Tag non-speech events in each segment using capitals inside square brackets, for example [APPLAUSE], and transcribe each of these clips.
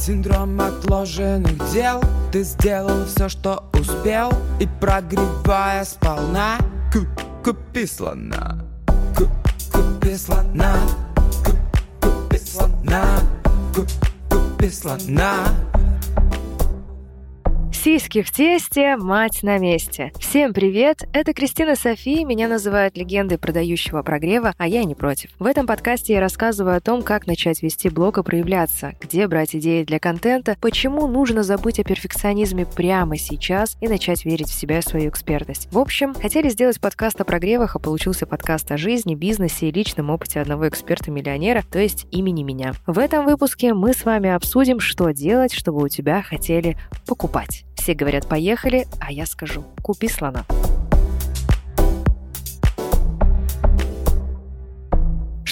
Синдром отложенных дел. Ты сделал все, что успел И прогревая сполна. Купи слона Купи слона Купи слона Купи слона Сиськи в тесте, мать на месте. Всем привет, это Кристина Софи, меня называют легендой продающего прогрева, а я не против. В этом подкасте я рассказываю о том, как начать вести блог и проявляться, где брать идеи для контента, почему нужно забыть о перфекционизме прямо сейчас и начать верить в себя и свою экспертность. В общем, хотели сделать подкаст о прогревах, а получился подкаст о жизни, бизнесе и личном опыте одного эксперта-миллионера, то есть имени меня. В этом выпуске мы с вами обсудим, что делать, чтобы у тебя хотели покупать. Все говорят «поехали», а я скажу «купи слона».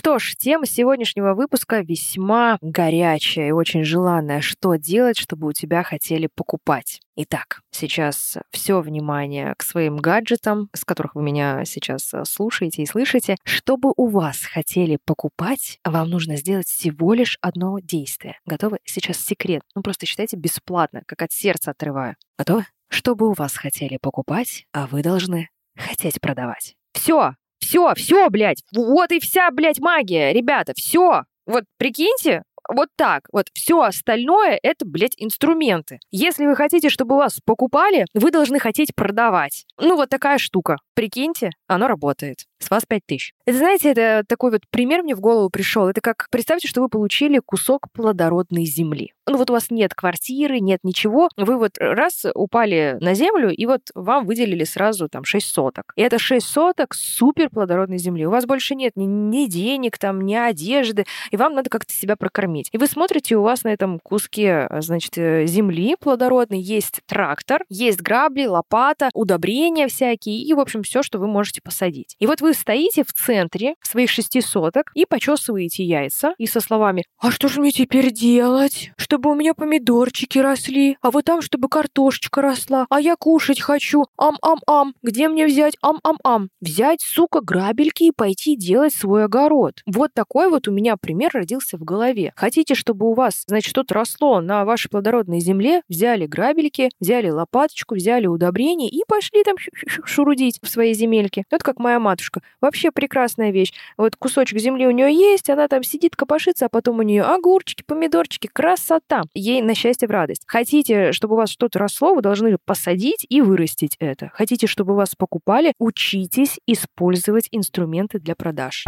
Что ж, тема сегодняшнего выпуска весьма горячая и очень желанная. Что делать, чтобы у тебя хотели покупать? Итак, сейчас все внимание к своим гаджетам, с которых вы меня сейчас э, слушаете и слышите. Чтобы у вас хотели покупать, вам нужно сделать всего лишь одно действие. Готовы? Сейчас секрет. Ну просто считайте бесплатно, как от сердца отрываю. Готовы? Чтобы у вас хотели покупать, а вы должны хотеть продавать. Все, все, все, блядь. Вот и вся, блядь, магия, ребята, все. Вот прикиньте, вот так. Вот все остальное — это, блядь, инструменты. Если вы хотите, чтобы вас покупали, вы должны хотеть продавать. Ну, вот такая штука. Прикиньте, оно работает. С вас 5 тысяч. Это, знаете, это такой вот пример мне в голову пришел. Это как, представьте, что вы получили кусок плодородной земли. Ну вот у вас нет квартиры, нет ничего. Вы вот раз упали на землю, и вот вам выделили сразу там 6 соток. И это 6 соток супер плодородной земли. У вас больше нет ни, ни денег, там, ни одежды, и вам надо как-то себя прокормить. И вы смотрите, у вас на этом куске, значит, э, земли плодородной есть трактор, есть грабли, лопата, удобрения всякие, и, в общем, все, что вы можете посадить. И вот вы стоите в центре своих шести соток и почесываете яйца, и со словами «А что же мне теперь делать? Чтобы у меня помидорчики росли, а вот там, чтобы картошечка росла, а я кушать хочу, ам-ам-ам, где мне взять ам-ам-ам? Взять, сука, грабельки и пойти делать свой огород». Вот такой вот у меня пример родился в голове. Хотите, чтобы у вас, значит, что-то росло на вашей плодородной земле, взяли грабельки, взяли лопаточку, взяли удобрения и пошли там шурудить в своей земельке. Вот как моя матушка. Вообще прекрасная вещь. Вот кусочек земли у нее есть, она там сидит, копошится, а потом у нее огурчики, помидорчики, красота. Ей на счастье в радость. Хотите, чтобы у вас что-то росло, вы должны посадить и вырастить это. Хотите, чтобы вас покупали, учитесь использовать инструменты для продаж.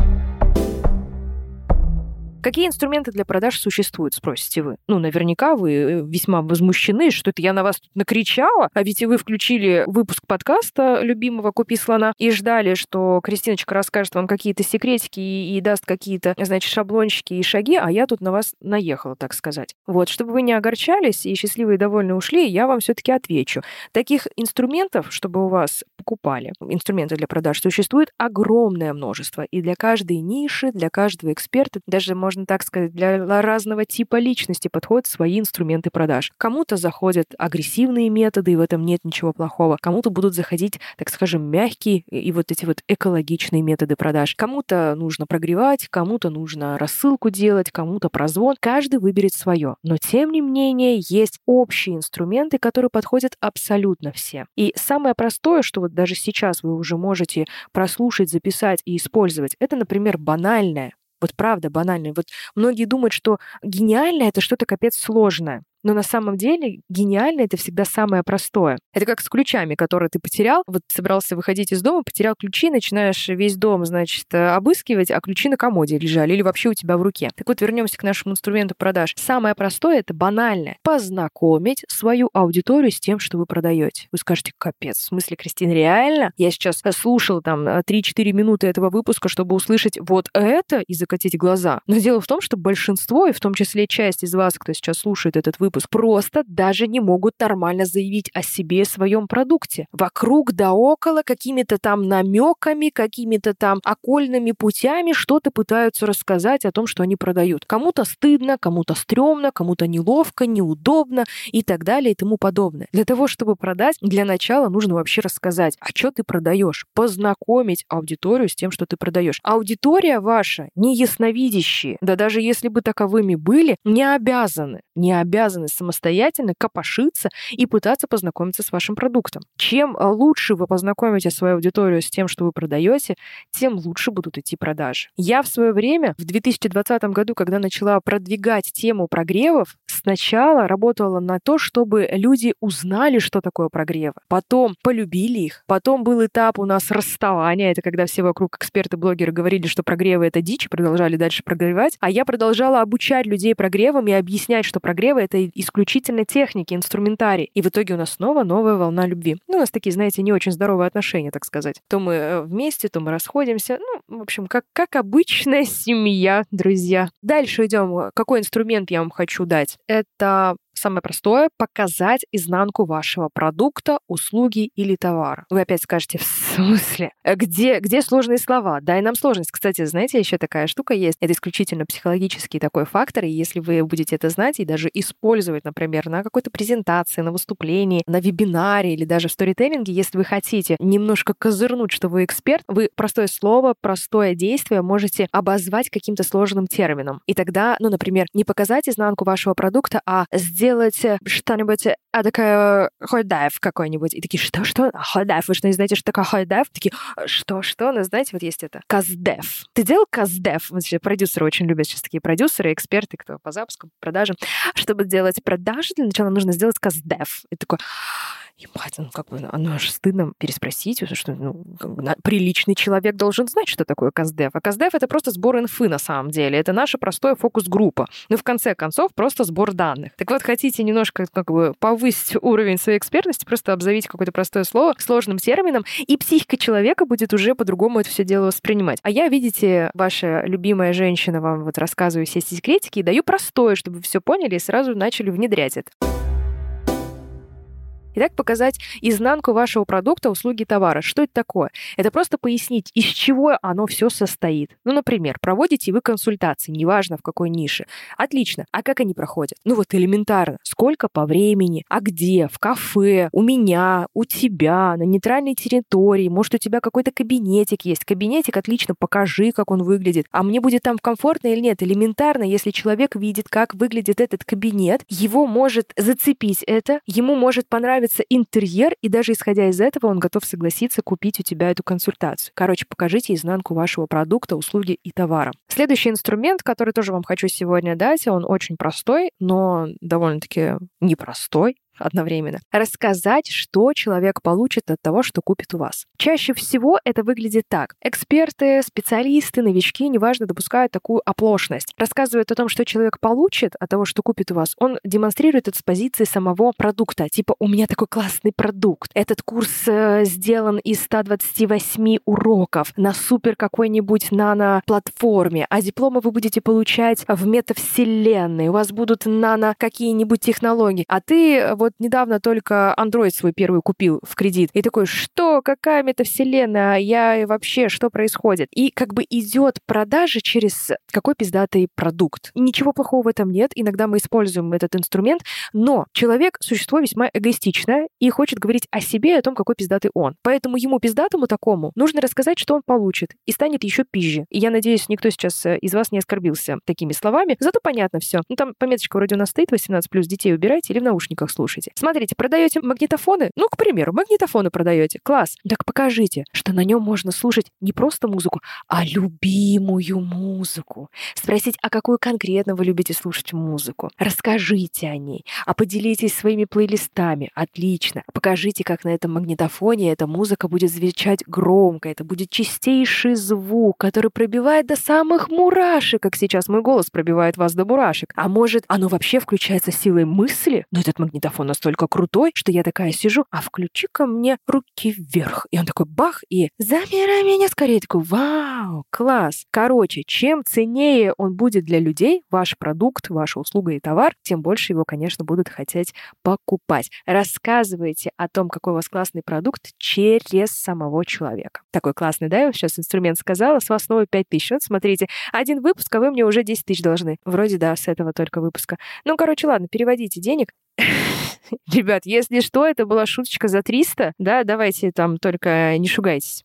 Какие инструменты для продаж существуют, спросите вы? Ну, наверняка вы э, весьма возмущены, что это я на вас тут накричала, а ведь и вы включили выпуск подкаста любимого «Купи слона» и ждали, что Кристиночка расскажет вам какие-то секретики и, и даст какие-то, значит, шаблончики и шаги, а я тут на вас наехала, так сказать. Вот, чтобы вы не огорчались и счастливые и довольны ушли, я вам все-таки отвечу. Таких инструментов, чтобы у вас покупали, инструменты для продаж, существует огромное множество. И для каждой ниши, для каждого эксперта, даже, может можно так сказать, для разного типа личности подходят свои инструменты продаж. Кому-то заходят агрессивные методы, и в этом нет ничего плохого. Кому-то будут заходить, так скажем, мягкие и вот эти вот экологичные методы продаж. Кому-то нужно прогревать, кому-то нужно рассылку делать, кому-то прозвон. Каждый выберет свое. Но тем не менее есть общие инструменты, которые подходят абсолютно всем. И самое простое, что вот даже сейчас вы уже можете прослушать, записать и использовать, это, например, банальное вот правда банальный. Вот многие думают, что гениально это что-то капец сложное. Но на самом деле гениально это всегда самое простое. Это как с ключами, которые ты потерял. Вот собрался выходить из дома, потерял ключи, начинаешь весь дом, значит, э, обыскивать, а ключи на комоде лежали или вообще у тебя в руке. Так вот, вернемся к нашему инструменту продаж. Самое простое — это банальное. Познакомить свою аудиторию с тем, что вы продаете. Вы скажете, капец, в смысле, Кристина, реально? Я сейчас слушал там 3-4 минуты этого выпуска, чтобы услышать вот это и закатить глаза. Но дело в том, что большинство, и в том числе часть из вас, кто сейчас слушает этот выпуск, выпуск, просто даже не могут нормально заявить о себе и своем продукте. Вокруг да около какими-то там намеками, какими-то там окольными путями что-то пытаются рассказать о том, что они продают. Кому-то стыдно, кому-то стрёмно, кому-то неловко, неудобно и так далее и тому подобное. Для того, чтобы продать, для начала нужно вообще рассказать, а что ты продаешь, познакомить аудиторию с тем, что ты продаешь. Аудитория ваша не ясновидящие, да даже если бы таковыми были, не обязаны не обязаны самостоятельно копошиться и пытаться познакомиться с вашим продуктом. Чем э, лучше вы познакомите свою аудиторию с тем, что вы продаете, тем лучше будут идти продажи. Я в свое время, в 2020 году, когда начала продвигать тему прогревов, сначала работала на то, чтобы люди узнали, что такое прогревы, потом полюбили их, потом был этап у нас расставания, это когда все вокруг эксперты-блогеры говорили, что прогревы — это дичь, продолжали дальше прогревать, а я продолжала обучать людей прогревам и объяснять, что прогревы — это исключительно техники, инструментарий. И в итоге у нас снова новая волна любви. Ну, у нас такие, знаете, не очень здоровые отношения, так сказать. То мы э, вместе, то мы расходимся. Ну, в общем, как, как обычная [LAUGHS] семья, друзья. Дальше идем. Какой инструмент я вам хочу дать? Это Самое простое — показать изнанку вашего продукта, услуги или товара. Вы опять скажете, смысле? Э, где, где сложные слова? Дай нам сложность. Кстати, знаете, еще такая штука есть. Это исключительно психологический такой фактор, и если вы будете это знать и даже использовать, например, на какой-то презентации, на выступлении, на вебинаре или даже в сторителлинге, если вы хотите немножко козырнуть, что вы эксперт, вы простое слово, простое действие можете обозвать каким-то сложным термином. И тогда, ну, например, не показать изнанку вашего продукта, а сделать э, что-нибудь, а такая хойдайв какой-нибудь. И такие, что, что? Хойдайв, вы что, не знаете, что такое хойдайв? Такие, что, что? Ну, знаете, вот есть это. Каздев. Ты делал каздев? Вот продюсеры очень любят сейчас такие продюсеры, эксперты, кто по запускам, продажам. Чтобы сделать продажи, для начала нужно сделать каздев. И такой, ебать, ну как бы, оно аж стыдно переспросить, потому что ну, приличный человек должен знать, что такое КАЗДЕФ. А КАЗДЕФ — это просто сбор инфы на самом деле. Это наша простая фокус-группа. Ну, в конце концов, просто сбор данных. Так вот, хотите немножко как бы повысить уровень своей экспертности, просто обзовите какое-то простое слово сложным термином, и психика человека будет уже по-другому это все дело воспринимать. А я, видите, ваша любимая женщина вам вот рассказываю все секретики и даю простое, чтобы вы все поняли и сразу начали внедрять это. Итак, показать изнанку вашего продукта, услуги, товара. Что это такое? Это просто пояснить, из чего оно все состоит. Ну, например, проводите вы консультации, неважно в какой нише. Отлично. А как они проходят? Ну вот элементарно. Сколько по времени? А где? В кафе? У меня? У тебя? На нейтральной территории? Может, у тебя какой-то кабинетик есть? Кабинетик, отлично, покажи, как он выглядит. А мне будет там комфортно или нет? Элементарно, если человек видит, как выглядит этот кабинет, его может зацепить это, ему может понравиться нравится интерьер, и даже исходя из этого он готов согласиться купить у тебя эту консультацию. Короче, покажите изнанку вашего продукта, услуги и товара. Следующий инструмент, который тоже вам хочу сегодня дать, он очень простой, но довольно-таки непростой одновременно. Рассказать, что человек получит от того, что купит у вас. Чаще всего это выглядит так. Эксперты, специалисты, новички, неважно, допускают такую оплошность. Рассказывают о том, что человек получит от того, что купит у вас. Он демонстрирует это с позиции самого продукта. Типа, у меня такой классный продукт. Этот курс э, сделан из 128 уроков на супер какой-нибудь нано-платформе, а дипломы вы будете получать в метавселенной. У вас будут нано какие-нибудь технологии. А ты вот вот недавно только Android свой первый купил в кредит. И такой, что, какая метавселенная, я вообще, что происходит? И как бы идет продажа через какой пиздатый продукт. Ничего плохого в этом нет. Иногда мы используем этот инструмент, но человек — существо весьма эгоистичное и хочет говорить о себе и о том, какой пиздатый он. Поэтому ему, пиздатому такому, нужно рассказать, что он получит, и станет еще пизже. И я надеюсь, никто сейчас э, из вас не оскорбился такими словами. Зато понятно все. Ну, там пометочка вроде у нас стоит 18+, детей убирайте или в наушниках слушайте слушайте. Смотрите, продаете магнитофоны? Ну, к примеру, магнитофоны продаете. Класс. Так покажите, что на нем можно слушать не просто музыку, а любимую музыку. Спросить, а какую конкретно вы любите слушать музыку. Расскажите о ней. А поделитесь своими плейлистами. Отлично. Покажите, как на этом магнитофоне эта музыка будет звучать громко. Это будет чистейший звук, который пробивает до самых мурашек, как сейчас мой голос пробивает вас до мурашек. А может, оно вообще включается силой мысли? Но этот магнитофон настолько крутой, что я такая сижу, а включи-ка мне руки вверх. И он такой бах, и забирай меня скорее. такой, вау, класс. Короче, чем ценнее он будет для людей, ваш продукт, ваша услуга и товар, тем больше его, конечно, будут хотеть покупать. Рассказывайте о том, какой у вас классный продукт через самого человека. Такой классный, да, я сейчас инструмент сказала, с вас снова 5 тысяч. Вот смотрите, один выпуск, а вы мне уже 10 тысяч должны. Вроде да, с этого только выпуска. Ну, короче, ладно, переводите денег. [LAUGHS] Ребят, если что, это была шуточка за 300, да, давайте там только не шугайтесь.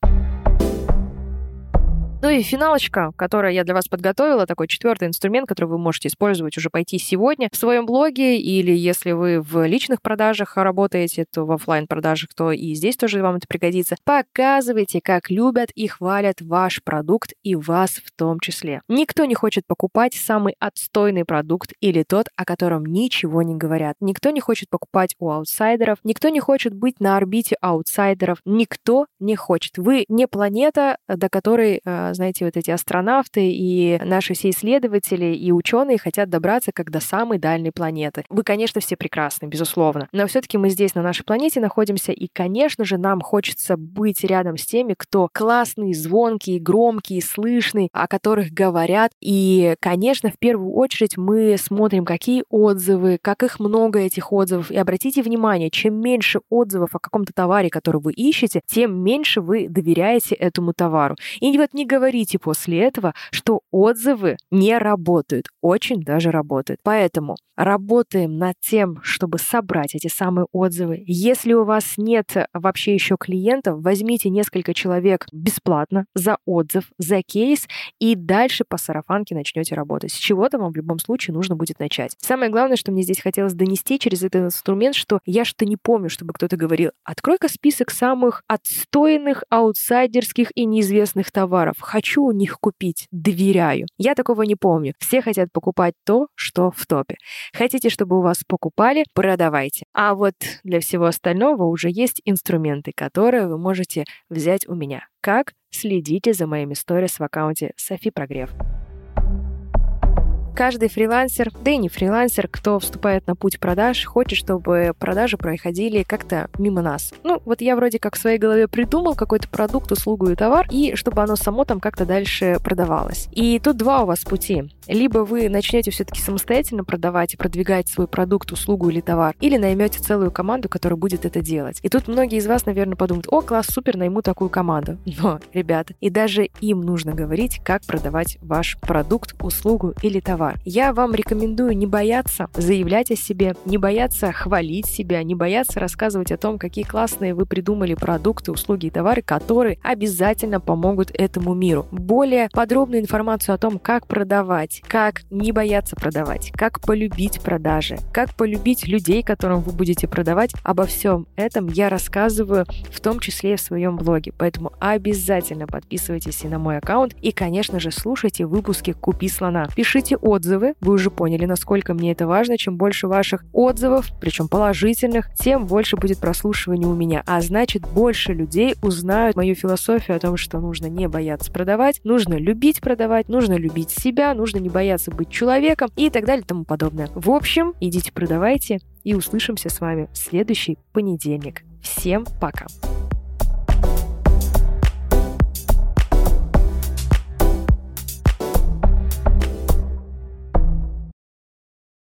Ну и финалочка, которую я для вас подготовила, такой четвертый инструмент, который вы можете использовать уже пойти сегодня в своем блоге, или если вы в личных продажах работаете, то в офлайн продажах, то и здесь тоже вам это пригодится. Показывайте, как любят и хвалят ваш продукт и вас в том числе. Никто не хочет покупать самый отстойный продукт или тот, о котором ничего не говорят. Никто не хочет покупать у аутсайдеров, никто не хочет быть на орбите аутсайдеров, никто не хочет. Вы не планета, до которой э, знаете, вот эти астронавты и наши все исследователи и ученые хотят добраться как до самой дальней планеты. Вы, конечно, все прекрасны, безусловно, но все-таки мы здесь на нашей планете находимся, и, конечно же, нам хочется быть рядом с теми, кто классный, звонкий, громкий, слышный, о которых говорят. И, конечно, в первую очередь мы смотрим, какие отзывы, как их много этих отзывов. И обратите внимание, чем меньше отзывов о каком-то товаре, который вы ищете, тем меньше вы доверяете этому товару. И вот не говорите после этого, что отзывы не работают. Очень даже работают. Поэтому работаем над тем, чтобы собрать эти самые отзывы. Если у вас нет вообще еще клиентов, возьмите несколько человек бесплатно за отзыв, за кейс, и дальше по сарафанке начнете работать. С чего-то вам в любом случае нужно будет начать. Самое главное, что мне здесь хотелось донести через этот инструмент, что я что не помню, чтобы кто-то говорил, открой-ка список самых отстойных, аутсайдерских и неизвестных товаров хочу у них купить, доверяю. Я такого не помню. Все хотят покупать то, что в топе. Хотите, чтобы у вас покупали, продавайте. А вот для всего остального уже есть инструменты, которые вы можете взять у меня. Как? Следите за моими сторис в аккаунте Софи Прогрев. Каждый фрилансер, да и не фрилансер, кто вступает на путь продаж, хочет, чтобы продажи проходили как-то мимо нас. Ну, вот я вроде как в своей голове придумал какой-то продукт, услугу и товар, и чтобы оно само там как-то дальше продавалось. И тут два у вас пути. Либо вы начнете все-таки самостоятельно продавать и продвигать свой продукт, услугу или товар, или наймете целую команду, которая будет это делать. И тут многие из вас, наверное, подумают, о, класс, супер, найму такую команду. [LAUGHS] Но, ребята, и даже им нужно говорить, как продавать ваш продукт, услугу или товар. Я вам рекомендую не бояться заявлять о себе, не бояться хвалить себя, не бояться рассказывать о том, какие классные вы придумали продукты, услуги и товары, которые обязательно помогут этому миру. Более подробную информацию о том, как продавать, как не бояться продавать, как полюбить продажи, как полюбить людей, которым вы будете продавать, обо всем этом я рассказываю в том числе и в своем блоге. Поэтому обязательно подписывайтесь и на мой аккаунт и, конечно же, слушайте выпуски «Купи слона». Пишите отзывы. Вы уже поняли, насколько мне это важно. Чем больше ваших отзывов, причем положительных, тем больше будет прослушивания у меня. А значит, больше людей узнают мою философию о том, что нужно не бояться продавать, нужно любить продавать, нужно любить себя, нужно не бояться быть человеком и так далее и тому подобное. В общем, идите продавайте и услышимся с вами в следующий понедельник. Всем пока!